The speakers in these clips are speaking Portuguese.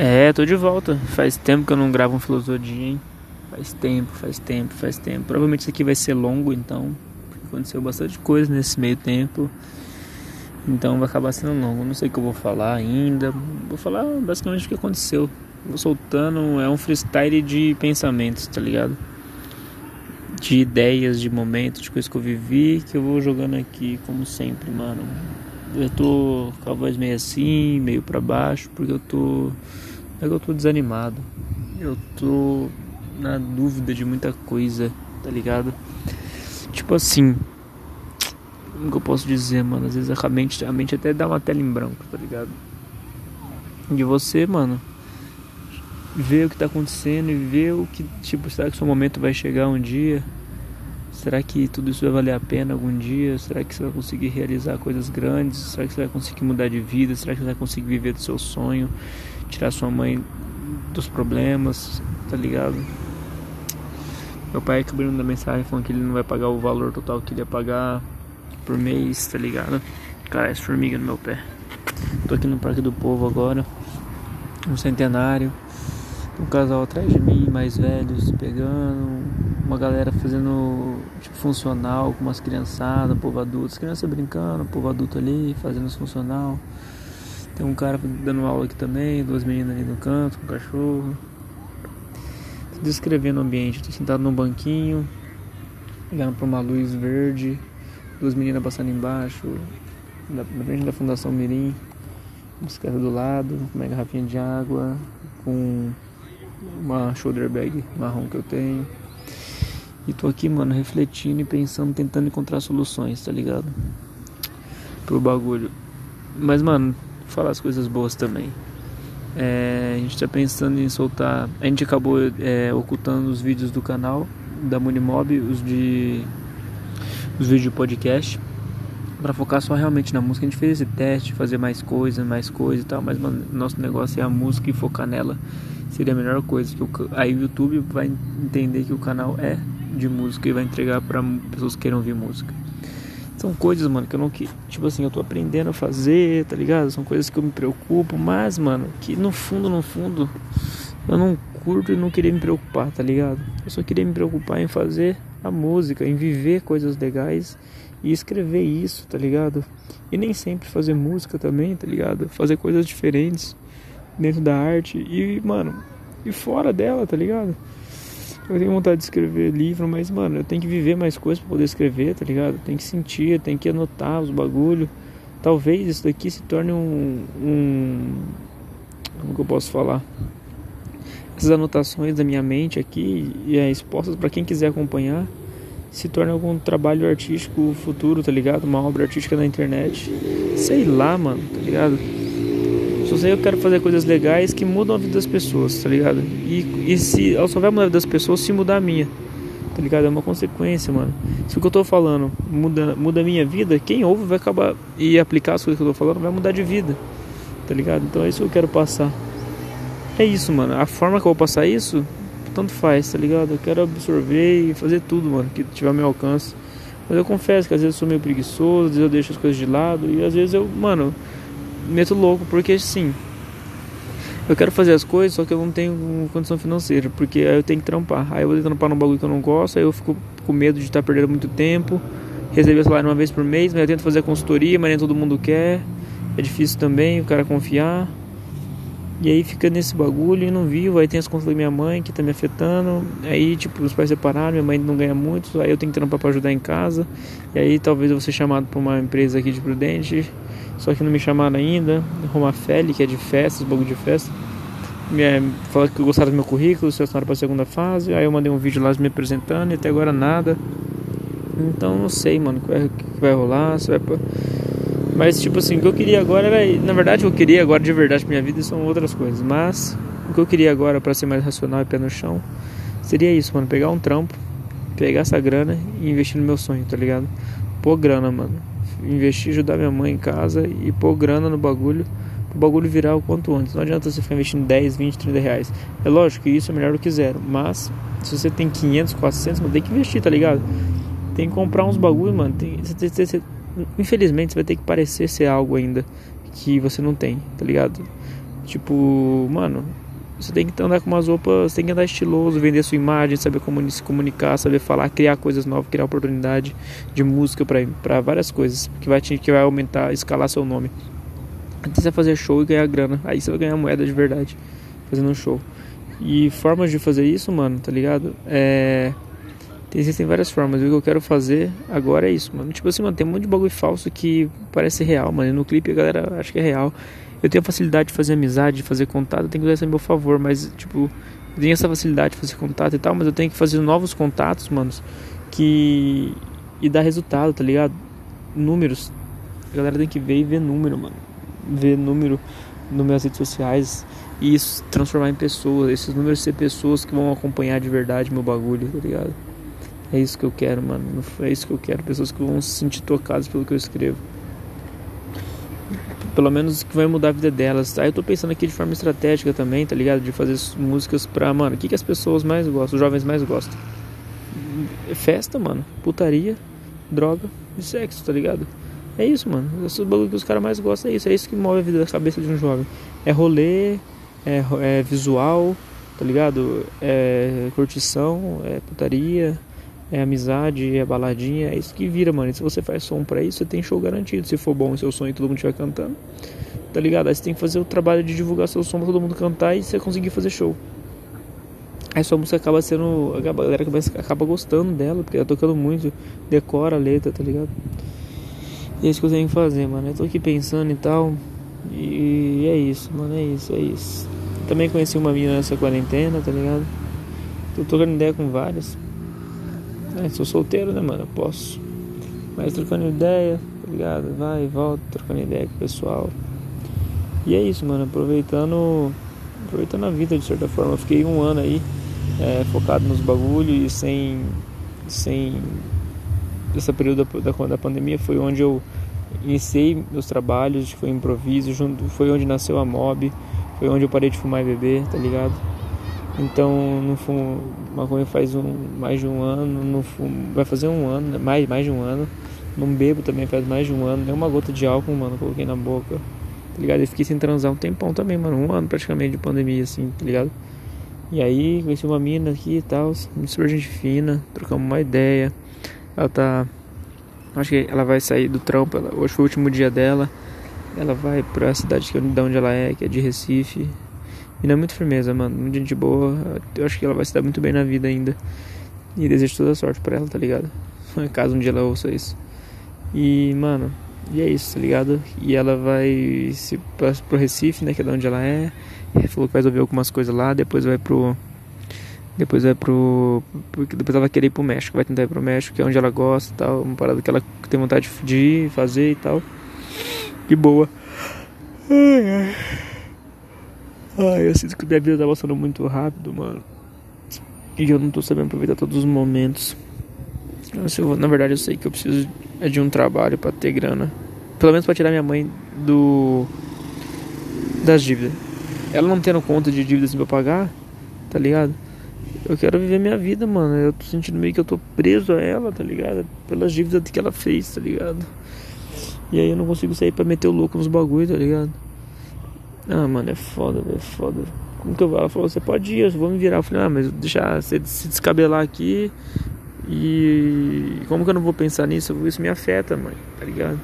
É, tô de volta. Faz tempo que eu não gravo um filosofia, hein? Faz tempo, faz tempo, faz tempo. Provavelmente isso aqui vai ser longo, então. Aconteceu bastante coisa nesse meio tempo. Então vai acabar sendo longo. Não sei o que eu vou falar ainda. Vou falar basicamente o que aconteceu. Vou soltando. É um freestyle de pensamentos, tá ligado? De ideias, de momentos, de coisas que eu vivi. Que eu vou jogando aqui, como sempre, mano. Eu tô com a voz meio assim, meio para baixo, porque eu tô é que eu tô desanimado. Eu tô na dúvida de muita coisa, tá ligado? Tipo assim. Como que eu posso dizer, mano? Às vezes a mente, a mente até dá uma tela em branco, tá ligado? De você, mano, ver o que tá acontecendo e ver o que, tipo, será que seu momento vai chegar um dia? Será que tudo isso vai valer a pena algum dia? Será que você vai conseguir realizar coisas grandes? Será que você vai conseguir mudar de vida? Será que você vai conseguir viver do seu sonho? Tirar sua mãe dos problemas, tá ligado? Meu pai acabou me mandando mensagem falando que ele não vai pagar o valor total que ele ia pagar por mês, tá ligado? Cara, essa formiga no meu pé. Tô aqui no Parque do Povo agora, um centenário. Um casal atrás de mim, mais velhos, pegando, uma galera fazendo tipo funcional com umas criançadas, povo adulto, as crianças brincando, povo adulto ali, fazendo os funcional. Tem um cara dando aula aqui também, duas meninas ali no canto, com um cachorro descrevendo o ambiente. Estou sentado num banquinho, olhando para uma luz verde, duas meninas passando embaixo, na frente da Fundação Mirim, bicicleta do lado, uma garrafinha de água, com uma shoulder bag marrom que eu tenho. E tô aqui, mano, refletindo e pensando, tentando encontrar soluções, tá ligado? Pro bagulho. Mas, mano, falar as coisas boas também. É, a gente está pensando em soltar. A gente acabou é, ocultando os vídeos do canal da Munimob, os de os vídeos de podcast, para focar só realmente na música. A gente fez esse teste, fazer mais coisa, mais coisa e tal, mas mano, nosso negócio é a música e focar nela. Seria a melhor coisa. Que o, aí o YouTube vai entender que o canal é de música e vai entregar para pessoas que queiram ouvir música. São coisas, mano, que eu não que tipo assim, eu tô aprendendo a fazer, tá ligado? São coisas que eu me preocupo, mas, mano, que no fundo, no fundo, eu não curto e não queria me preocupar, tá ligado? Eu só queria me preocupar em fazer a música, em viver coisas legais e escrever isso, tá ligado? E nem sempre fazer música também, tá ligado? Fazer coisas diferentes dentro da arte e, mano, e fora dela, tá ligado? Eu tenho vontade de escrever livro, mas, mano, eu tenho que viver mais coisas para poder escrever, tá ligado? Tem que sentir, tem que anotar os bagulho. Talvez isso daqui se torne um, um. Como que eu posso falar? Essas anotações da minha mente aqui e é, expostas para quem quiser acompanhar se torne algum trabalho artístico futuro, tá ligado? Uma obra artística na internet. Sei lá, mano, tá ligado? Eu quero fazer coisas legais que mudam a vida das pessoas, tá ligado? E, e se vai mudar a vida das pessoas se mudar a minha, tá ligado? É uma consequência, mano. Se o que eu tô falando muda, muda a minha vida, quem ouve vai acabar e aplicar as coisas que eu tô falando vai mudar de vida, tá ligado? Então é isso que eu quero passar. É isso, mano. A forma que eu vou passar isso, tanto faz, tá ligado? Eu quero absorver e fazer tudo, mano, que tiver ao meu alcance. Mas eu confesso que às vezes eu sou meio preguiçoso, às vezes eu deixo as coisas de lado e às vezes eu, mano, meto louco, porque sim. Eu quero fazer as coisas, só que eu não tenho condição financeira, porque aí eu tenho que trampar. Aí eu vou trampar num bagulho que eu não gosto, aí eu fico com medo de estar perdendo muito tempo. Receber salário uma vez por mês, mas eu tento fazer a consultoria, mas nem todo mundo quer. É difícil também o cara confiar. E aí fica nesse bagulho e não vivo. Aí tem as contas da minha mãe que tá me afetando. Aí, tipo, os pais separaram, minha mãe não ganha muito. Aí eu tenho que trampar pra ajudar em casa. E aí talvez eu vou ser chamado pra uma empresa aqui de Prudente. Só que não me chamaram ainda. Romafeli, que é de festas, bagulho de festa. Me, é, falaram que gostaram do meu currículo, selecionaram pra segunda fase. Aí eu mandei um vídeo lá me apresentando e até agora nada. Então não sei, mano, o que vai, rolar. Se vai pra mas, tipo assim, o que eu queria agora. Na verdade, o que eu queria agora de verdade pra minha vida são outras coisas. Mas, o que eu queria agora para ser mais racional e pé no chão seria isso, mano. Pegar um trampo, pegar essa grana e investir no meu sonho, tá ligado? Pôr grana, mano. Investir, ajudar minha mãe em casa e pôr grana no bagulho. O bagulho virar o quanto antes. Não adianta você ficar investindo 10, 20, 30 reais. É lógico que isso é melhor do que zero. Mas, se você tem 500, 400, mano, tem que investir, tá ligado? Tem que comprar uns bagulho, mano. Tem, você, você, você infelizmente você vai ter que parecer ser algo ainda que você não tem, tá ligado? Tipo, mano, você tem que andar com umas roupas, tem que andar estiloso, vender sua imagem, saber como se comunicar, saber falar, criar coisas novas, criar oportunidade de música para várias coisas, que vai, que vai aumentar, escalar seu nome. Antes você fazer show e ganhar grana, aí você vai ganhar moeda de verdade, fazendo um show. E formas de fazer isso, mano, tá ligado? É. Existem várias formas. E o que eu quero fazer agora é isso, mano. Tipo assim, mano, tem um monte de bagulho falso que parece real, mano. E no clipe a galera acha que é real. Eu tenho a facilidade de fazer amizade, de fazer contato, eu tenho que usar isso a meu favor, mas, tipo, eu tenho essa facilidade de fazer contato e tal, mas eu tenho que fazer novos contatos, manos, que. e dar resultado, tá ligado? Números. A galera tem que ver e ver número, mano. Ver número nas minhas redes sociais e isso transformar em pessoas, esses números ser pessoas que vão acompanhar de verdade meu bagulho, tá ligado? É isso que eu quero, mano. É isso que eu quero, pessoas que vão se sentir tocadas pelo que eu escrevo pelo menos que vai mudar a vida delas. Aí eu tô pensando aqui de forma estratégica também, tá ligado? De fazer músicas pra, mano, o que, que as pessoas mais gostam, os jovens mais gostam? Festa, mano, putaria, droga e sexo, tá ligado? É isso, mano. Esses bagulho que os caras mais gostam é isso. É isso que move a vida da cabeça de um jovem. É rolê, é, é visual, tá ligado? É curtição, é putaria, é amizade, é baladinha, é isso que vira, mano. E se você faz som pra isso, você tem show garantido. Se for bom o seu som e todo mundo estiver cantando, tá ligado? Aí você tem que fazer o trabalho de divulgar seu som pra todo mundo cantar e você conseguir fazer show. Aí sua música acaba sendo. A galera acaba gostando dela, porque ela tá tocando muito, decora a letra, tá ligado? E é isso que eu tenho que fazer, mano. Eu tô aqui pensando e tal. E é isso, mano. É isso, é isso. Também conheci uma menina nessa quarentena, tá ligado? Tô trocando ideia com várias. É, sou solteiro, né, mano? Eu posso. Mas trocando ideia, tá ligado? Vai volta, trocando ideia com o pessoal. E é isso, mano. Aproveitando. Aproveitando a vida de certa forma. Eu fiquei um ano aí é, focado nos bagulhos e sem. Sem. Esse período da, da, da pandemia foi onde eu iniciei meus trabalhos, foi improviso, junto, foi onde nasceu a mob, foi onde eu parei de fumar e beber, tá ligado? Então, no fumo maconha faz um, mais de um ano, no fumo, vai fazer um ano, né? mais, mais de um ano. Não bebo também faz mais de um ano, nem uma gota de álcool, mano, coloquei na boca. Tá ligado? E fiquei sem transar um tempão também, mano, um ano praticamente de pandemia, assim, tá ligado? E aí, conheci uma mina aqui e tal, super gente fina, trocamos uma ideia. Ela tá. Acho que ela vai sair do trampo, ela, hoje foi o último dia dela. Ela vai pra cidade que, de onde ela é, que é de Recife. Não é muito firmeza, mano. Muito gente boa. Eu acho que ela vai se dar muito bem na vida ainda. E desejo toda a sorte pra ela, tá ligado? Caso um dia ela ouça isso. E, mano, e é isso, tá ligado? E ela vai se, pro Recife, né? Que é de onde ela é. Falou que vai resolver algumas coisas lá. Depois vai pro. Depois vai pro. Depois ela vai querer ir pro México. Vai tentar ir pro México, que é onde ela gosta e tal. Uma parada que ela tem vontade de ir, fazer e tal. De boa. Ai, ai. Ai, eu sinto que minha vida tá passando muito rápido, mano. E eu não tô sabendo aproveitar todos os momentos. Eu, na verdade, eu sei que eu preciso é de um trabalho para ter grana. Pelo menos para tirar minha mãe do. das dívidas. Ela não tendo conta de dívidas pra pagar, tá ligado? Eu quero viver minha vida, mano. Eu tô sentindo meio que eu tô preso a ela, tá ligado? Pelas dívidas que ela fez, tá ligado? E aí eu não consigo sair pra meter o louco nos bagulho, tá ligado? Ah, mano, é foda, é foda. Como que eu vou? Ela falou, você pode ir, eu vou me virar. Eu falei, ah, mas deixar você se descabelar aqui. E como que eu não vou pensar nisso? Isso me afeta, mano, tá ligado?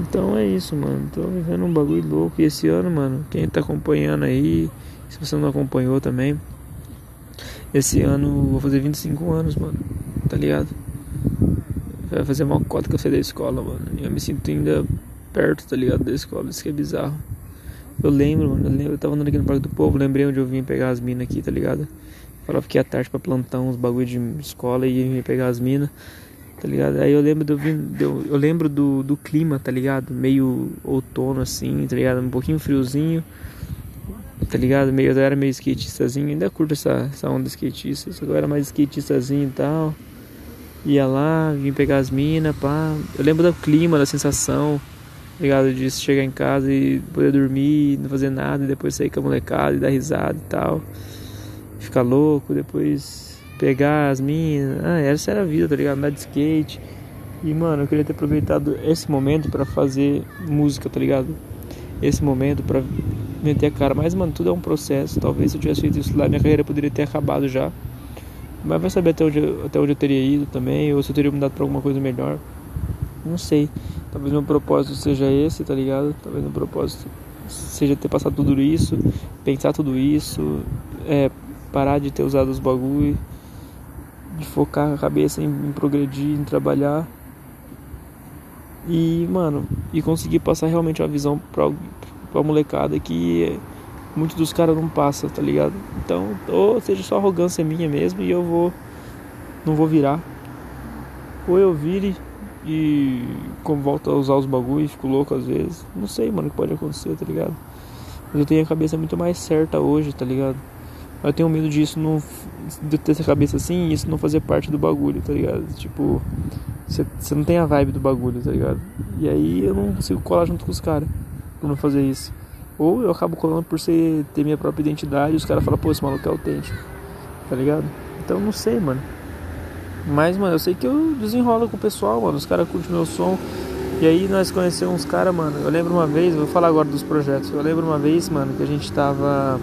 Então é isso, mano. Tô vivendo um bagulho louco. E esse ano, mano, quem tá acompanhando aí, se você não acompanhou também, esse ano vou fazer 25 anos, mano, tá ligado? Vai fazer uma cota que eu saí da escola, mano. E eu me sinto ainda perto, tá ligado? Da escola, isso que é bizarro. Eu lembro, mano, eu, lembro, eu tava andando aqui no Parque do Povo, lembrei onde eu vim pegar as minas aqui, tá ligado? Falava que ia tarde pra plantar uns bagulho de escola e ia pegar as minas, tá ligado? Aí eu lembro do, eu, eu lembro do, do clima, tá ligado? Meio outono assim, tá ligado? Um pouquinho friozinho, tá ligado? Meio, eu era meio skatistazinho, ainda curto essa, essa onda skatista, só que eu era mais skatistazinho e tal. Ia lá, vim pegar as minas, pá. Eu lembro do clima, da sensação ligado? De chegar em casa e poder dormir, não fazer nada, e depois sair com a molecada e dar risada e tal. Ficar louco, depois pegar as minas. Ah, essa era a vida, tá ligado? Andar de skate. E, mano, eu queria ter aproveitado esse momento para fazer música, tá ligado? Esse momento para meter a cara. Mas, mano, tudo é um processo. Talvez se eu tivesse feito isso lá, minha carreira poderia ter acabado já. Mas vai saber até onde, até onde eu teria ido também, ou se eu teria mudado pra alguma coisa melhor. Não sei. Talvez meu propósito seja esse, tá ligado? Talvez meu propósito seja ter passado tudo isso, pensar tudo isso, é, parar de ter usado os bagulho, de focar a cabeça em, em progredir, em trabalhar. E, mano, e conseguir passar realmente uma visão pra, pra molecada que muitos dos caras não passa, tá ligado? Então, ou seja só arrogância minha mesmo e eu vou não vou virar. Ou eu vire e como volto a usar os bagulho e fico louco às vezes. Não sei, mano, o que pode acontecer, tá ligado? Mas eu tenho a cabeça muito mais certa hoje, tá ligado? Eu tenho medo disso não de ter essa cabeça assim e isso não fazer parte do bagulho, tá ligado? Tipo, você não tem a vibe do bagulho, tá ligado? E aí eu não consigo colar junto com os caras por não fazer isso. Ou eu acabo colando por ser, ter minha própria identidade e os caras falam, pô, esse maluco é autêntico. Tá ligado? Então não sei, mano. Mas, mano, eu sei que eu desenrolo com o pessoal, mano. Os caras curtem meu som. E aí nós conhecemos uns caras, mano. Eu lembro uma vez, vou falar agora dos projetos. Eu lembro uma vez, mano, que a gente tava.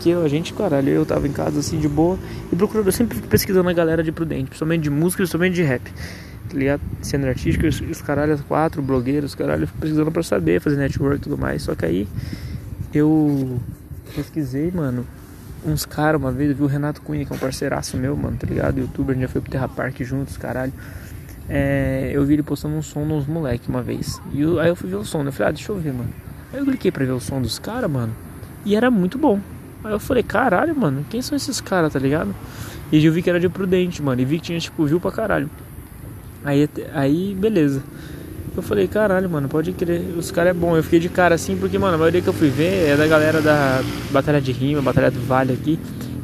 Que a gente, caralho, eu tava em casa assim de boa e procurando, eu sempre fico pesquisando a galera de Prudente, principalmente de música principalmente de rap tá ligado? Cena artística, os, os quatro blogueiros, caralho, precisando pra saber fazer network e tudo mais. Só que aí eu pesquisei, mano, uns caras uma vez, eu vi o Renato Cunha, que é um parceiraço meu, mano, tá ligado? Youtuber, a gente já foi pro Terra Park juntos, caralho. É, eu vi ele postando um som nos moleque uma vez. E eu, aí eu fui ver o som, né? Eu falei, ah, deixa eu ver, mano. Aí eu cliquei pra ver o som dos caras, mano. E era muito bom. Aí eu falei, caralho, mano, quem são esses caras, tá ligado? E eu vi que era de Prudente, mano. E vi que tinha, tipo, viu pra caralho. Aí, aí beleza. Eu falei, caralho, mano, pode crer, os caras é bom. Eu fiquei de cara assim, porque, mano, a maioria que eu fui ver é da galera da Batalha de Rima, Batalha do Vale aqui.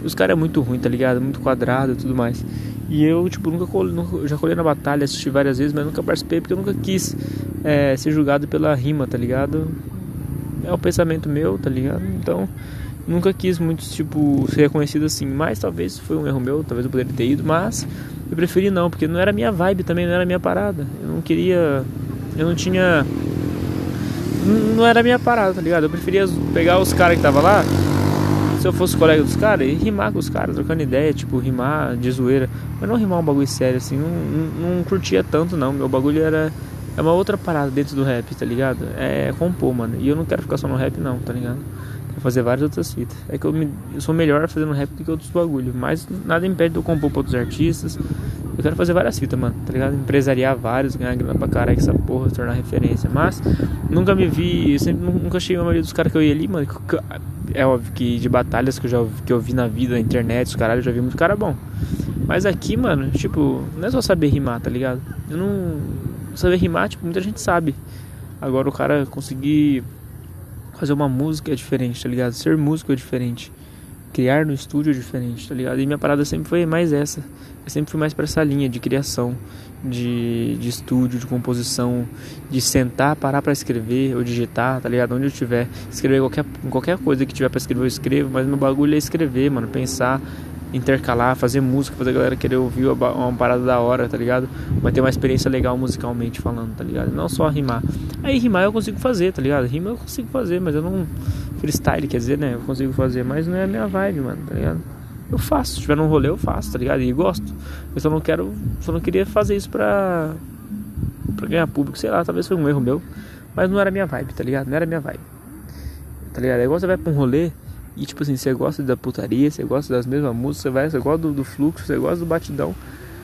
Os caras é muito ruim, tá ligado? Muito quadrado e tudo mais. E eu, tipo, nunca, nunca já colei na batalha, assisti várias vezes, mas nunca participei porque eu nunca quis é, ser julgado pela rima, tá ligado? É o pensamento meu, tá ligado? Então, nunca quis muito, tipo, ser reconhecido assim. Mas talvez foi um erro meu, talvez eu poderia ter ido, mas eu preferi não, porque não era minha vibe também, não era minha parada. Eu não queria. Eu não tinha. Não era minha parada, tá ligado? Eu preferia pegar os caras que tava lá, se eu fosse colega dos caras, e rimar com os caras, trocando ideia, tipo, rimar de zoeira. Mas não rimar um bagulho sério, assim, não, não, não curtia tanto não. Meu bagulho era. É uma outra parada dentro do rap, tá ligado? É compor, mano. E eu não quero ficar só no rap, não, tá ligado? Fazer várias outras fitas. É que eu, me, eu sou melhor fazendo rap do que outros bagulho. Mas nada impede de eu compor pra outros artistas. Eu quero fazer várias fitas, mano, tá ligado? Empresariar vários, ganhar grana pra caralho essa porra, tornar referência. Mas nunca me vi, sempre nunca achei a maioria dos caras que eu ia ali, mano. É óbvio que de batalhas que eu já que eu vi na vida, na internet, os caras, eu já vi muito cara bom. Mas aqui, mano, tipo, não é só saber rimar, tá ligado? Eu não. Saber rimar, tipo, muita gente sabe. Agora o cara conseguir fazer uma música é diferente, tá ligado? Ser músico é diferente. Criar no estúdio é diferente, tá ligado? E minha parada sempre foi mais essa. Eu sempre fui mais para essa linha de criação, de, de estúdio, de composição, de sentar, parar para escrever ou digitar, tá ligado? Onde eu estiver, escrever qualquer, qualquer coisa que tiver para escrever, eu escrevo, mas meu bagulho é escrever, mano, pensar, intercalar, fazer música, fazer a galera querer ouvir uma parada da hora, tá ligado? Vai ter uma experiência legal musicalmente falando, tá ligado? Não só rimar. Aí rimar eu consigo fazer, tá ligado? Rima eu consigo fazer, mas eu não. Freestyle, quer dizer, né? Eu consigo fazer, mas não é a minha vibe, mano, tá ligado? Eu faço, se tiver num rolê eu faço, tá ligado? E gosto. Eu só não quero. Só não queria fazer isso pra. pra ganhar público, sei lá, talvez foi um erro meu. Mas não era minha vibe, tá ligado? Não era minha vibe. Tá ligado? É igual você vai pra um rolê e tipo assim, você gosta da putaria, você gosta das mesmas músicas, você vai, você gosta do, do, fluxo, você gosta do batidão.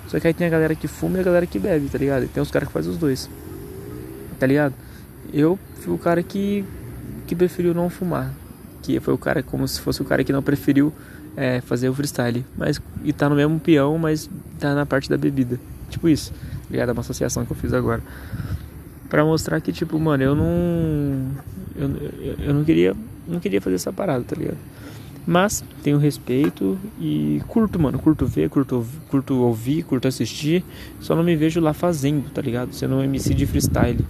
Só que aí tem a galera que fuma e a galera que bebe, tá ligado? E tem os caras que fazem os dois. Tá ligado? Eu fui o cara que, que preferiu não fumar. Que foi o cara como se fosse o cara que não preferiu é, fazer o freestyle. Mas, e tá no mesmo peão, mas tá na parte da bebida. Tipo isso. Tá ligado? É uma associação que eu fiz agora. Pra mostrar que, tipo, mano, eu não. Eu, eu não queria não queria fazer essa parada, tá ligado? Mas tenho respeito e curto, mano. Curto ver, curto, curto ouvir, curto assistir. Só não me vejo lá fazendo, tá ligado? Sendo um MC de freestyle.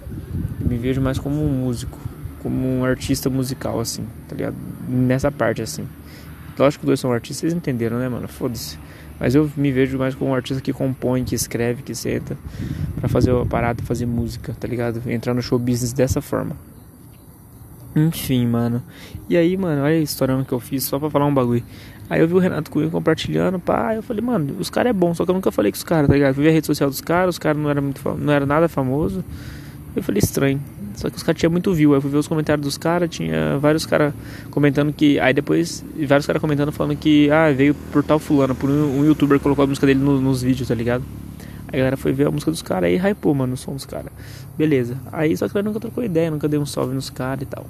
Eu me vejo mais como um músico, como um artista musical, assim, tá ligado? Nessa parte, assim. Lógico que dois são artistas, vocês entenderam, né, mano? Foda-se. Mas eu me vejo mais como um artista que compõe, que escreve, que senta pra fazer a parada, fazer música, tá ligado? Entrar no show business dessa forma. Enfim, mano. E aí, mano, olha a história que eu fiz só pra falar um bagulho. Aí eu vi o Renato Cunha compartilhando, pá, eu falei, mano, os caras é bom, só que eu nunca falei com os caras, tá ligado? Fui ver a rede social dos caras, os caras não era muito não era nada famoso. Eu falei estranho. Só que os caras tinham muito view. Aí eu fui ver os comentários dos caras, tinha vários caras comentando que. Aí depois, vários caras comentando falando que, ah, veio por tal fulano, por um, um youtuber colocou a música dele no, nos vídeos, tá ligado? A galera foi ver a música dos caras aí hypou, mano, o som dos caras. Beleza. Aí só que eu nunca trocou ideia, nunca dei um salve nos caras e tal.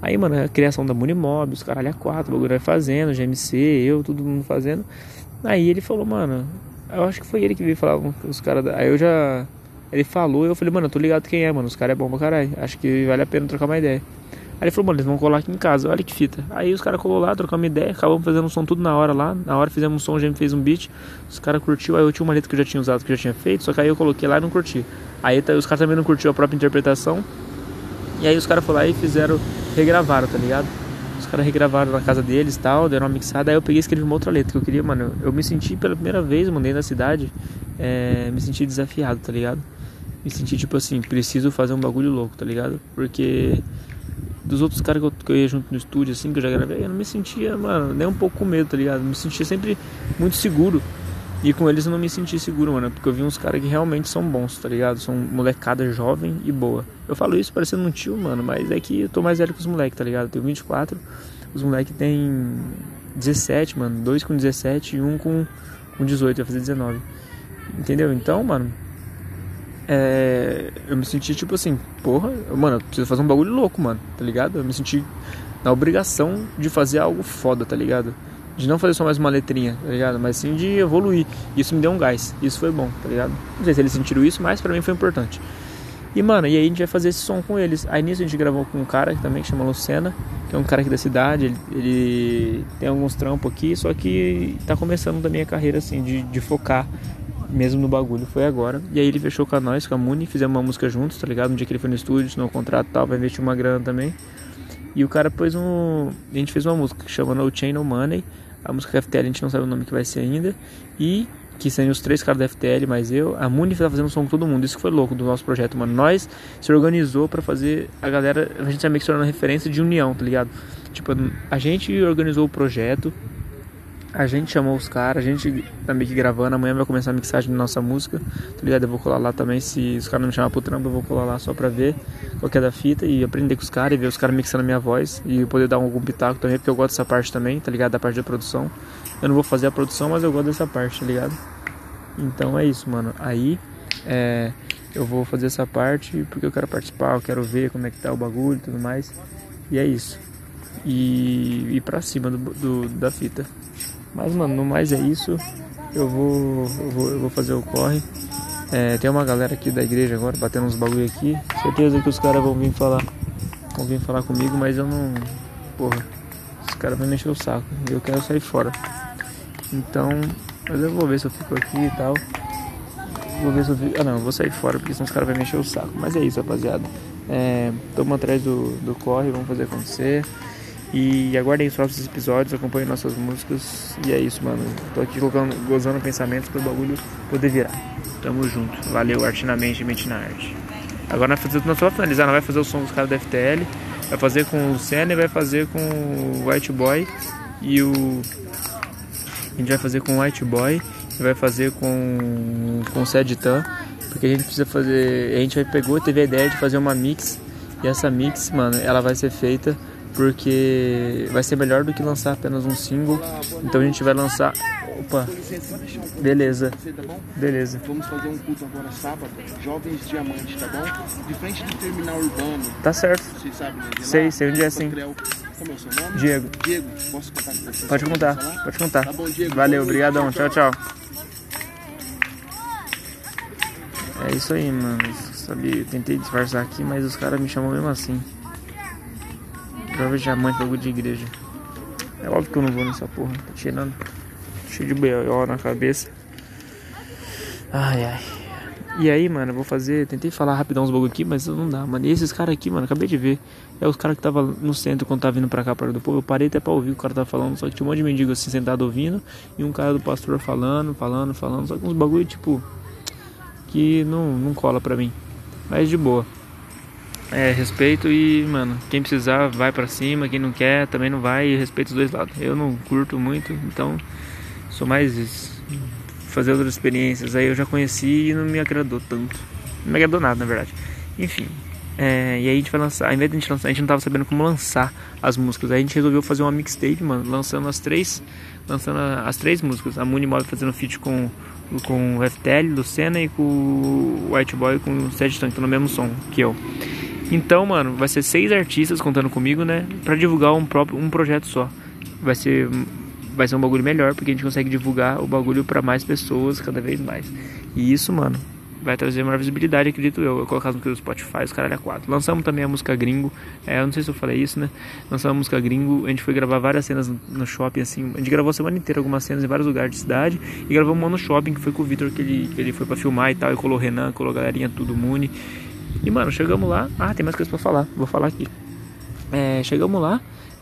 Aí, mano, a criação da Munimob, os caralho a quatro, o bagulho vai fazendo, GMC, eu, todo mundo fazendo. Aí ele falou, mano, eu acho que foi ele que veio falar com os caras. Aí eu já. Ele falou, eu falei, mano, eu tô ligado quem é, mano, os caras é bom pra caralho. Acho que vale a pena trocar uma ideia. Aí ele falou, mano, eles vão colar aqui em casa, olha que fita. Aí os caras colou lá, trocamos ideia, acabamos fazendo um som tudo na hora lá. Na hora fizemos um som, a gente fez um beat, os caras curtiu, aí eu tinha uma letra que eu já tinha usado, que eu já tinha feito, só que aí eu coloquei lá e não curti. Aí tá, os caras também não curtiu a própria interpretação. E aí os caras foram lá e fizeram, regravaram, tá ligado? Os caras regravaram na casa deles e tal, deram uma mixada, aí eu peguei e escrevi uma outra letra que eu queria, mano. Eu me senti pela primeira vez, mano, dentro da cidade, é, me senti desafiado, tá ligado? Me senti tipo assim, preciso fazer um bagulho louco, tá ligado? Porque dos outros caras que eu, que eu ia junto no estúdio, assim, que eu já gravei, eu não me sentia, mano, nem um pouco com medo, tá ligado? Eu me sentia sempre muito seguro. E com eles eu não me senti seguro, mano, porque eu vi uns caras que realmente são bons, tá ligado? São molecada jovem e boa. Eu falo isso parecendo um tio, mano, mas é que eu tô mais velho que os moleques, tá ligado? Eu tenho 24, os moleques têm 17, mano, dois com 17 e um com, com 18, vai fazer 19. Entendeu? Então, mano, é, eu me senti tipo assim, porra, mano, eu preciso fazer um bagulho louco, mano, tá ligado? Eu me senti na obrigação de fazer algo foda, tá ligado? De não fazer só mais uma letrinha, tá ligado? Mas sim de evoluir. Isso me deu um gás. Isso foi bom, tá ligado? Não sei se eles sentiram isso, mas pra mim foi importante. E, mano, e aí a gente vai fazer esse som com eles. Aí nisso a gente gravou com um cara também que chama Lucena, que é um cara aqui da cidade. Ele, ele tem alguns trampos aqui, só que tá começando também a carreira, assim, de, de focar mesmo no bagulho. Foi agora. E aí ele fechou com nós, com a Muni, fizemos uma música juntos, tá ligado? No dia que ele foi no estúdio, no contrato e tal, vai investir uma grana também. E o cara pôs um. A gente fez uma música que chama No Chain No Money a música FTL a gente não sabe o nome que vai ser ainda. E que são os três caras da FTL, mais eu. A Muni tá fazendo som com todo mundo. Isso que foi louco do nosso projeto, mano. Nós se organizou para fazer a galera. A gente tá meio que se tornando referência de união, tá ligado? Tipo, a gente organizou o projeto. A gente chamou os caras, a gente tá meio que gravando. Amanhã vai começar a mixagem da nossa música, tá ligado? Eu vou colar lá também. Se os caras não me chamar pro trampo, eu vou colar lá só pra ver qual que é da fita e aprender com os caras e ver os caras mixando a minha voz e poder dar algum pitaco também, porque eu gosto dessa parte também, tá ligado? Da parte da produção. Eu não vou fazer a produção, mas eu gosto dessa parte, tá ligado? Então é isso, mano. Aí é, eu vou fazer essa parte porque eu quero participar, eu quero ver como é que tá o bagulho e tudo mais. E é isso. E ir pra cima do, do da fita. Mas, mano, no mais é isso. Eu vou, eu vou, eu vou fazer o corre. É, tem uma galera aqui da igreja agora batendo uns bagulho aqui. Certeza que os caras vão vir falar. Vão vir falar comigo, mas eu não. Porra, os caras vão me encher o saco. E eu quero sair fora. Então, mas eu vou ver se eu fico aqui e tal. Vou ver se eu fico. Ah não, eu vou sair fora porque senão os caras vão me encher o saco. Mas é isso, rapaziada. É, tamo atrás do, do corre, vamos fazer acontecer. E aguardem os próximos episódios, acompanhem nossas músicas. E é isso, mano. Tô aqui colocando, gozando pensamentos pro bagulho poder virar. Tamo junto. Valeu, arte na mente mente na arte. Agora nós, fazer, nós só finalizar, nós vai fazer o som dos caras da FTL. Vai fazer com o Senna e vai fazer com o White Boy. E o. A gente vai fazer com o White Boy e vai fazer com, com o Seditan. Porque a gente precisa fazer. A gente pegou, teve a ideia de fazer uma mix. E essa mix, mano, ela vai ser feita porque vai ser melhor do que lançar apenas um single. Então a gente vai lançar. Opa, beleza, beleza. Vamos fazer um culto agora sábado, Jovens Diamantes, tá bom? De frente do terminal urbano. Tá certo. Vocês sabem, né? Sei, sei onde é sim. Como é o seu nome? Diego, Diego, posso contar com você? pode contar, falar? pode contar. Tá bom, Diego. Valeu, obrigadão, tchau, tchau. É isso aí, mano. Sabia, eu tentei disfarçar aqui, mas os caras me chamam mesmo assim. Jovem diamante, bagulho de igreja. É óbvio que eu não vou nessa porra. Tá tirando. Cheio de B.O. na cabeça. Ai, ai. E aí, mano, eu vou fazer. Tentei falar rapidão uns bagulho aqui, mas não dá, mano. E esses caras aqui, mano, acabei de ver. É os caras que tava no centro quando tava vindo pra cá, para do povo. Eu parei até pra ouvir o cara tava falando. Só que tinha um monte de mendigo assim sentado ouvindo. E um cara do pastor falando, falando, falando. Só que uns bagulho tipo. Que não, não cola pra mim. Mas de boa. É, respeito e, mano, quem precisar vai para cima, quem não quer também não vai e respeito os dois lados. Eu não curto muito, então sou mais. Fazer outras experiências. Aí eu já conheci e não me agradou tanto. Não me agradou nada, na verdade. Enfim. É, e aí a gente vai lançar, ao invés de a gente lançar, a gente não tava sabendo como lançar as músicas. Aí a gente resolveu fazer uma mixtape, mano, lançando as três, lançando as três músicas. A Mooney Mob fazendo feat com com o FTL, Lucena e com o White Boy com o Seth Stone, que no mesmo som que eu. Então, mano, vai ser seis artistas contando comigo, né? Pra divulgar um próprio um projeto só. Vai ser vai ser um bagulho melhor porque a gente consegue divulgar o bagulho para mais pessoas cada vez mais. E isso, mano, vai trazer maior visibilidade, acredito eu. Eu colocar as músicas do Spotify, os caralho a quatro. Lançamos também a música Gringo. É, eu não sei se eu falei isso, né? Lançamos a música Gringo. A gente foi gravar várias cenas no shopping, assim. A gente gravou a semana inteira algumas cenas em vários lugares de cidade. E gravamos uma no shopping, que foi com o Victor, que ele, que ele foi pra filmar e tal. E colou o Renan, colou a galerinha, tudo Muni. E, mano, chegamos lá. Ah, tem mais coisas pra falar. Vou falar aqui. É, chegamos lá.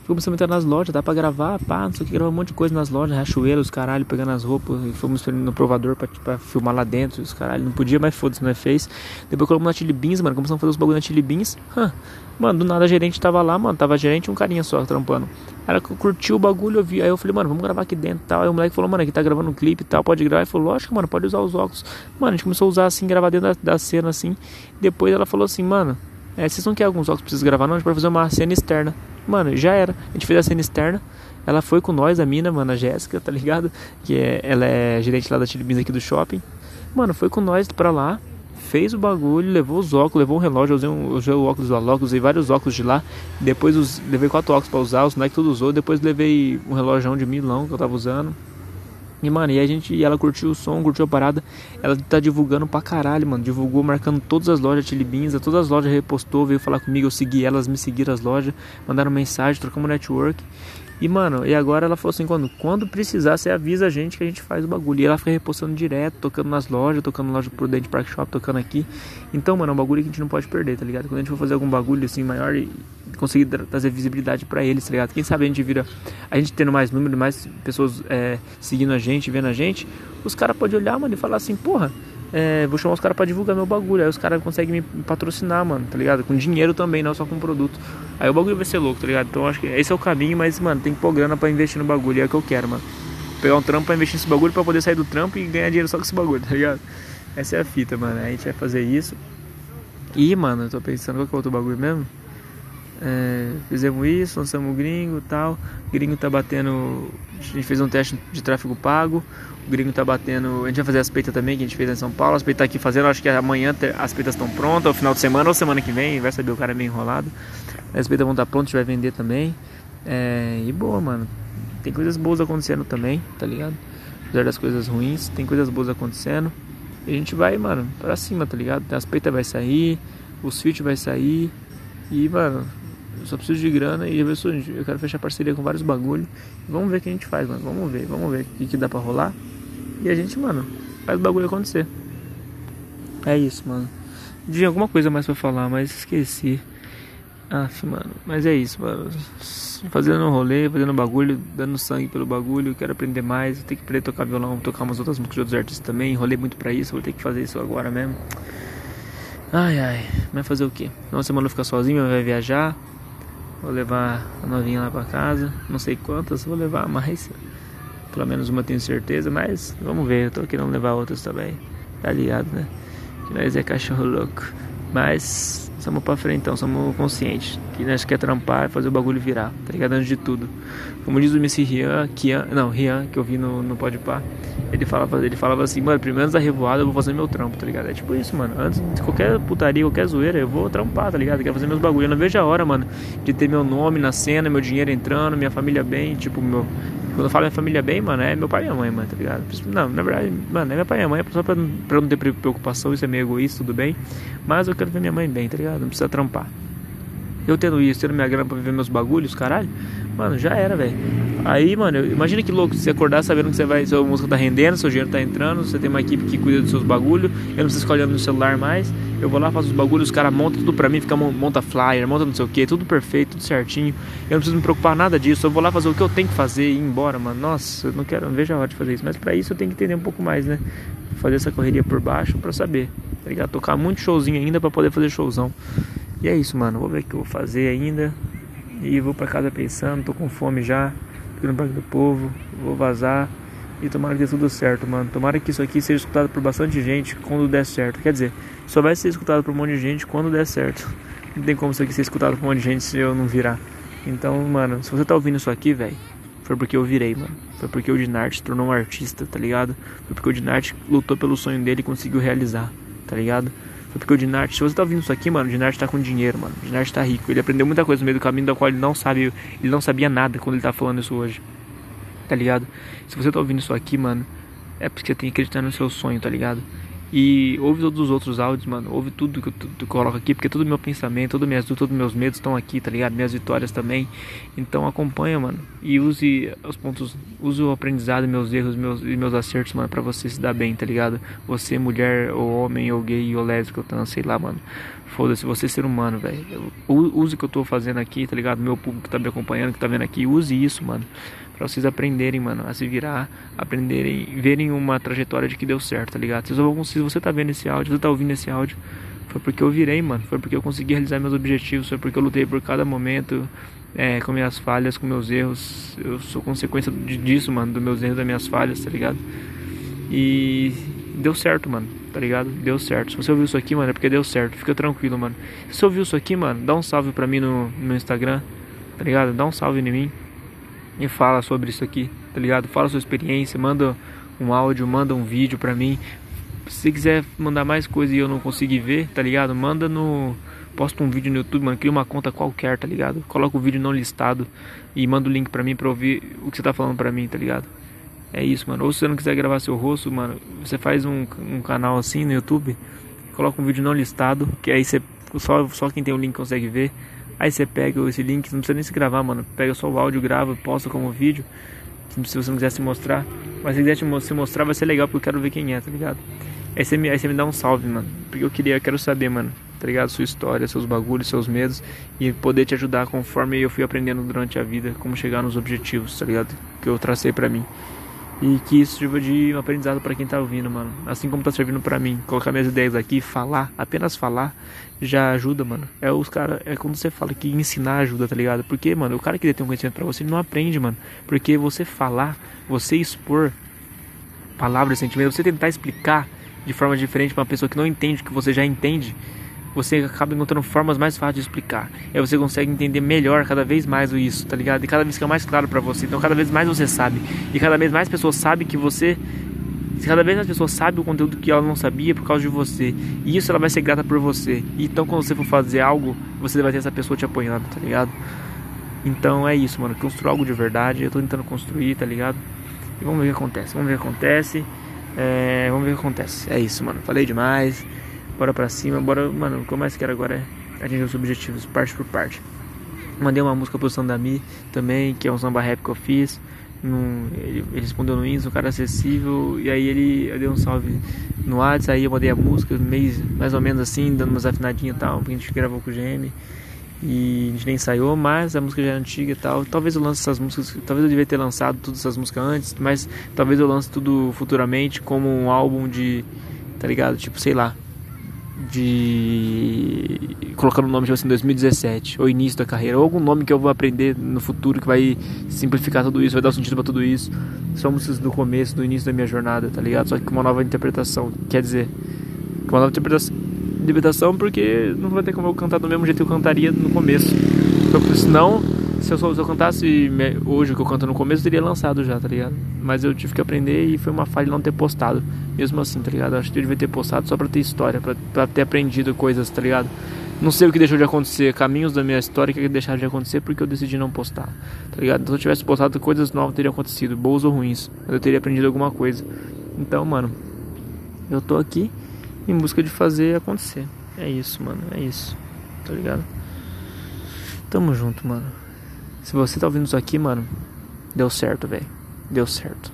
A entrar nas lojas, dá pra gravar, pá, não sei o que, gravar um monte de coisa nas lojas, rachoeiros, caralho, pegando as roupas, e fomos no provador pra, pra filmar lá dentro, os caralho, não podia, mas foda-se, é fez. Depois colocamos na Chili Beans, mano, começamos a fazer os bagulho na Chili Beans, hã. Mano, do nada a gerente tava lá, mano, tava gerente e um carinha só trampando. Ela curtiu o bagulho, eu vi, aí eu falei, mano, vamos gravar aqui dentro e tal. Aí o moleque falou, mano, aqui tá gravando um clipe e tal, pode gravar. Ele falou, lógico, mano, pode usar os óculos. Mano, a gente começou a usar assim, gravar dentro da, da cena assim. Depois ela falou assim, mano, é, vocês não querem alguns óculos pra vocês gravar, não? A gente pode fazer uma cena externa. Mano, já era. A gente fez a cena externa. Ela foi com nós, a mina, mano, a Jéssica, tá ligado? Que é, ela é gerente lá da Chili Beans aqui do shopping. Mano, foi com nós pra lá. Fez o bagulho, levou os óculos, levou um relógio, usei, um, usei o óculos Alok, usei vários óculos de lá. Depois os, levei quatro óculos pra usar, os moleques tudo usou. Depois levei um relógio de milão que eu tava usando. E, mano, e a gente, e ela curtiu o som, curtiu a parada. Ela tá divulgando pra caralho, mano. Divulgou, marcando todas as lojas Beans, todas as lojas repostou, veio falar comigo, eu segui elas, me seguiram as lojas, mandaram mensagem, trocamos network. E, mano, e agora ela falou assim, quando, quando precisar, você avisa a gente que a gente faz o bagulho. E ela fica repostando direto, tocando nas lojas, tocando na loja Prudente Park Shop, tocando aqui. Então, mano, é um bagulho que a gente não pode perder, tá ligado? Quando a gente for fazer algum bagulho assim maior e conseguir trazer visibilidade para eles, tá ligado? Quem sabe a gente vira, a gente tendo mais número, mais pessoas é, seguindo a gente, vendo a gente, os caras podem olhar, mano, e falar assim, porra, é, vou chamar os caras pra divulgar meu bagulho. Aí os caras conseguem me patrocinar, mano, tá ligado? Com dinheiro também, não só com produto. Aí o bagulho vai ser louco, tá ligado? Então acho que esse é o caminho, mas, mano, tem que pôr grana pra investir no bagulho. É o que eu quero, mano. Pegar um trampo pra investir nesse bagulho pra poder sair do trampo e ganhar dinheiro só com esse bagulho, tá ligado? Essa é a fita, mano. A gente vai fazer isso. E, mano, eu tô pensando qual que é o outro bagulho mesmo? É, fizemos isso, lançamos o gringo e tal. O gringo tá batendo. A gente fez um teste de tráfego pago. O gringo tá batendo. A gente vai fazer as peitas também, que a gente fez em São Paulo. As peitas tá aqui fazendo, acho que amanhã as peitas estão prontas, ou final de semana ou semana que vem. Vai saber, o cara é meio enrolado. As peitas vão estar tá prontas, a gente vai vender também. É, e boa, mano. Tem coisas boas acontecendo também, tá ligado? Apesar das coisas ruins, tem coisas boas acontecendo. E a gente vai, mano, pra cima, tá ligado? As peitas vai sair, o switch vai sair. E, mano, eu só preciso de grana e eu quero fechar parceria com vários bagulho. Vamos ver o que a gente faz, mano. Vamos ver, vamos ver o que, que dá pra rolar. E a gente, mano, faz o bagulho acontecer. É isso, mano. Tinha alguma coisa mais pra falar, mas esqueci. Aff, mano. Mas é isso, mano. Fazendo um rolê, fazendo bagulho, dando sangue pelo bagulho. Quero aprender mais. Vou ter que aprender a tocar violão, tocar umas outras músicas de outros artistas também. Enrolei muito pra isso. Vou ter que fazer isso agora mesmo. Ai, ai. Vai fazer o quê? Uma semana eu ficar sozinho, vai viajar. Vou levar a novinha lá pra casa. Não sei quantas, vou levar mais. Pelo menos uma tenho certeza, mas vamos ver. Eu tô querendo levar outras também. Tá ligado, né? Que nós é cachorro louco. Mas somos pra frente, então, somos conscientes. Que nós quer trampar e fazer o bagulho virar, tá ligado? Antes de tudo. Como diz o Missy Rian, Kian, não, Rian, que eu vi no, no Podpah, ele falava, ele falava assim, mano, primeiro antes da revoada eu vou fazer meu trampo, tá ligado? É tipo isso, mano. Antes de qualquer putaria, qualquer zoeira, eu vou trampar, tá ligado? Eu quero fazer meus bagulhos. Eu não vejo a hora, mano, de ter meu nome na cena, meu dinheiro entrando, minha família bem, tipo, meu. Quando eu falo minha família bem, mano, é meu pai e minha mãe, mano, tá ligado? Não, na verdade, mano, é meu pai e minha mãe, só pra, pra não ter preocupação, isso é meio egoísta, tudo bem. Mas eu quero ver minha mãe bem, tá ligado? Não precisa trampar. Eu tendo isso, tendo minha grana pra viver meus bagulhos, caralho, mano, já era, velho. Aí, mano, imagina que louco você acordar sabendo que você vai, sua música tá rendendo, seu dinheiro tá entrando, você tem uma equipe que cuida dos seus bagulhos, eu não preciso ficar olhando no celular mais. Eu vou lá, faço os bagulhos, os caras montam tudo pra mim, fica, monta flyer, monta não sei o que, tudo perfeito, tudo certinho. Eu não preciso me preocupar nada disso, eu vou lá fazer o que eu tenho que fazer e ir embora, mano. Nossa, eu não quero, não vejo a hora de fazer isso, mas pra isso eu tenho que entender um pouco mais, né? Fazer essa correria por baixo pra saber, tá ligado? Tocar muito showzinho ainda pra poder fazer showzão. E é isso, mano. Vou ver o que eu vou fazer ainda. E vou pra casa pensando, tô com fome já. Tô no Parque do Povo, vou vazar. E tomara que dê tudo certo, mano. Tomara que isso aqui seja escutado por bastante gente quando der certo. Quer dizer, só vai ser escutado por um monte de gente quando der certo. Não tem como isso aqui ser escutado por um monte de gente se eu não virar. Então, mano, se você tá ouvindo isso aqui, velho, foi porque eu virei, mano. Foi porque o Dinart se tornou um artista, tá ligado? Foi porque o Dinart lutou pelo sonho dele e conseguiu realizar, tá ligado? Foi porque o Dinart, se você tá ouvindo isso aqui, mano, o Dinart tá com dinheiro, mano. O Dinart tá rico. Ele aprendeu muita coisa no meio do caminho da qual ele não sabe, ele não sabia nada quando ele tá falando isso hoje. Tá ligado? Se você tá ouvindo isso aqui, mano, é porque você tem que acreditar no seu sonho, tá ligado? E ouve todos os outros áudios, mano. Ouve tudo que eu, eu coloco aqui, porque todo meu pensamento, todas minhas todos meus medos estão aqui, tá ligado? Minhas vitórias também. Então acompanha, mano. E use os pontos, use o aprendizado, meus erros, meus e meus acertos, mano, pra você se dar bem, tá ligado? Você, mulher, ou homem, ou gay, ou lésbico, ou sei lá, mano. Foda-se, você ser humano, velho. Use o que eu tô fazendo aqui, tá ligado? Meu público que tá me acompanhando, que tá vendo aqui, use isso, mano para vocês aprenderem, mano, a se virar, aprenderem, verem uma trajetória de que deu certo, tá ligado? Se você tá vendo esse áudio, você tá ouvindo esse áudio, foi porque eu virei, mano, foi porque eu consegui realizar meus objetivos, foi porque eu lutei por cada momento, é, com minhas falhas, com meus erros, eu sou consequência disso, mano, dos meus erros, das minhas falhas, tá ligado? E deu certo, mano, tá ligado? Deu certo. Se você ouviu isso aqui, mano, é porque deu certo. Fica tranquilo, mano. Se você ouviu isso aqui, mano, dá um salve pra mim no, no Instagram, tá ligado? Dá um salve em mim e fala sobre isso aqui, tá ligado? Fala sua experiência, manda um áudio, manda um vídeo pra mim. Se quiser mandar mais coisa e eu não conseguir ver, tá ligado? Manda no. Posta um vídeo no YouTube, mano. Cria uma conta qualquer, tá ligado? Coloca o vídeo não listado e manda o link pra mim pra ouvir o que você tá falando pra mim, tá ligado? É isso, mano. Ou se você não quiser gravar seu rosto, mano, você faz um, um canal assim no YouTube, coloca um vídeo não listado, que aí você só, só quem tem o link consegue ver. Aí você pega esse link, não precisa nem se gravar, mano. Pega só o áudio, grava, posta como vídeo. Se você não quiser se mostrar. Mas se quiser se mostrar, vai ser legal, porque eu quero ver quem é, tá ligado? Aí você, me, aí você me dá um salve, mano. Porque eu queria, eu quero saber, mano, tá ligado? Sua história, seus bagulhos, seus medos. E poder te ajudar conforme eu fui aprendendo durante a vida, como chegar nos objetivos, tá ligado? Que eu tracei pra mim. E que isso sirva de aprendizado para quem tá ouvindo, mano. Assim como tá servindo para mim. Colocar minhas ideias aqui, falar, apenas falar, já ajuda, mano. É os cara, é quando você fala que ensinar ajuda, tá ligado? Porque, mano, o cara que tem um conhecimento para você, ele não aprende, mano. Porque você falar, você expor palavras, sentimentos, você tentar explicar de forma diferente para uma pessoa que não entende o que você já entende, você acaba encontrando formas mais fáceis de explicar. E aí você consegue entender melhor cada vez mais isso, tá ligado? E cada vez fica mais claro para você. Então cada vez mais você sabe. E cada vez mais pessoas sabem que você. Cada vez mais pessoas sabem o conteúdo que ela não sabia por causa de você. E isso ela vai ser grata por você. Então quando você for fazer algo, você vai ter essa pessoa te apoiando, tá ligado? Então é isso, mano. Construir algo de verdade. Eu tô tentando construir, tá ligado? E vamos ver o que acontece. Vamos ver o que acontece. É, vamos ver o que acontece. É isso, mano. Falei demais bora pra cima, bora, mano, o que eu mais quero agora é atingir os objetivos, parte por parte. Mandei uma música pro Sandami também, que é um samba rap que eu fiz. No, ele, ele, respondeu no Insta, um cara acessível, e aí ele deu um salve no WhatsApp, aí eu mandei a música, mês, mais ou menos assim, dando umas afinadinhas e tal, porque a gente gravou com o GM. E a gente nem ensaiou, mas a música já é antiga e tal. Talvez eu lance essas músicas, talvez eu devia ter lançado todas essas músicas antes, mas talvez eu lance tudo futuramente como um álbum de, tá ligado? Tipo, sei lá, de colocando o nome tipo assim 2017 ou início da carreira ou algum nome que eu vou aprender no futuro que vai simplificar tudo isso, vai dar sentido para tudo isso. Somos do começo, do início da minha jornada, tá ligado? Só que com uma nova interpretação, quer dizer, com uma nova interpretação, interpretação porque não vai ter como eu cantar do mesmo jeito que eu cantaria no começo. Então, senão se eu, se eu cantasse hoje que eu canto no começo, teria lançado já, tá ligado? Mas eu tive que aprender e foi uma falha não ter postado. Mesmo assim, tá ligado? Acho que eu devia ter postado só pra ter história, pra, pra ter aprendido coisas, tá ligado? Não sei o que deixou de acontecer, caminhos da minha história que deixaram de acontecer porque eu decidi não postar, tá ligado? Então, se eu tivesse postado, coisas novas teriam acontecido, boas ou ruins, mas eu teria aprendido alguma coisa. Então, mano, eu tô aqui em busca de fazer acontecer. É isso, mano, é isso, tá ligado? Tamo junto, mano. Se você tá ouvindo isso aqui, mano, deu certo, velho. Deu certo.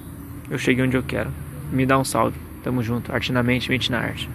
Eu cheguei onde eu quero. Me dá um salve. Tamo junto. Arte na mente, mente na arte.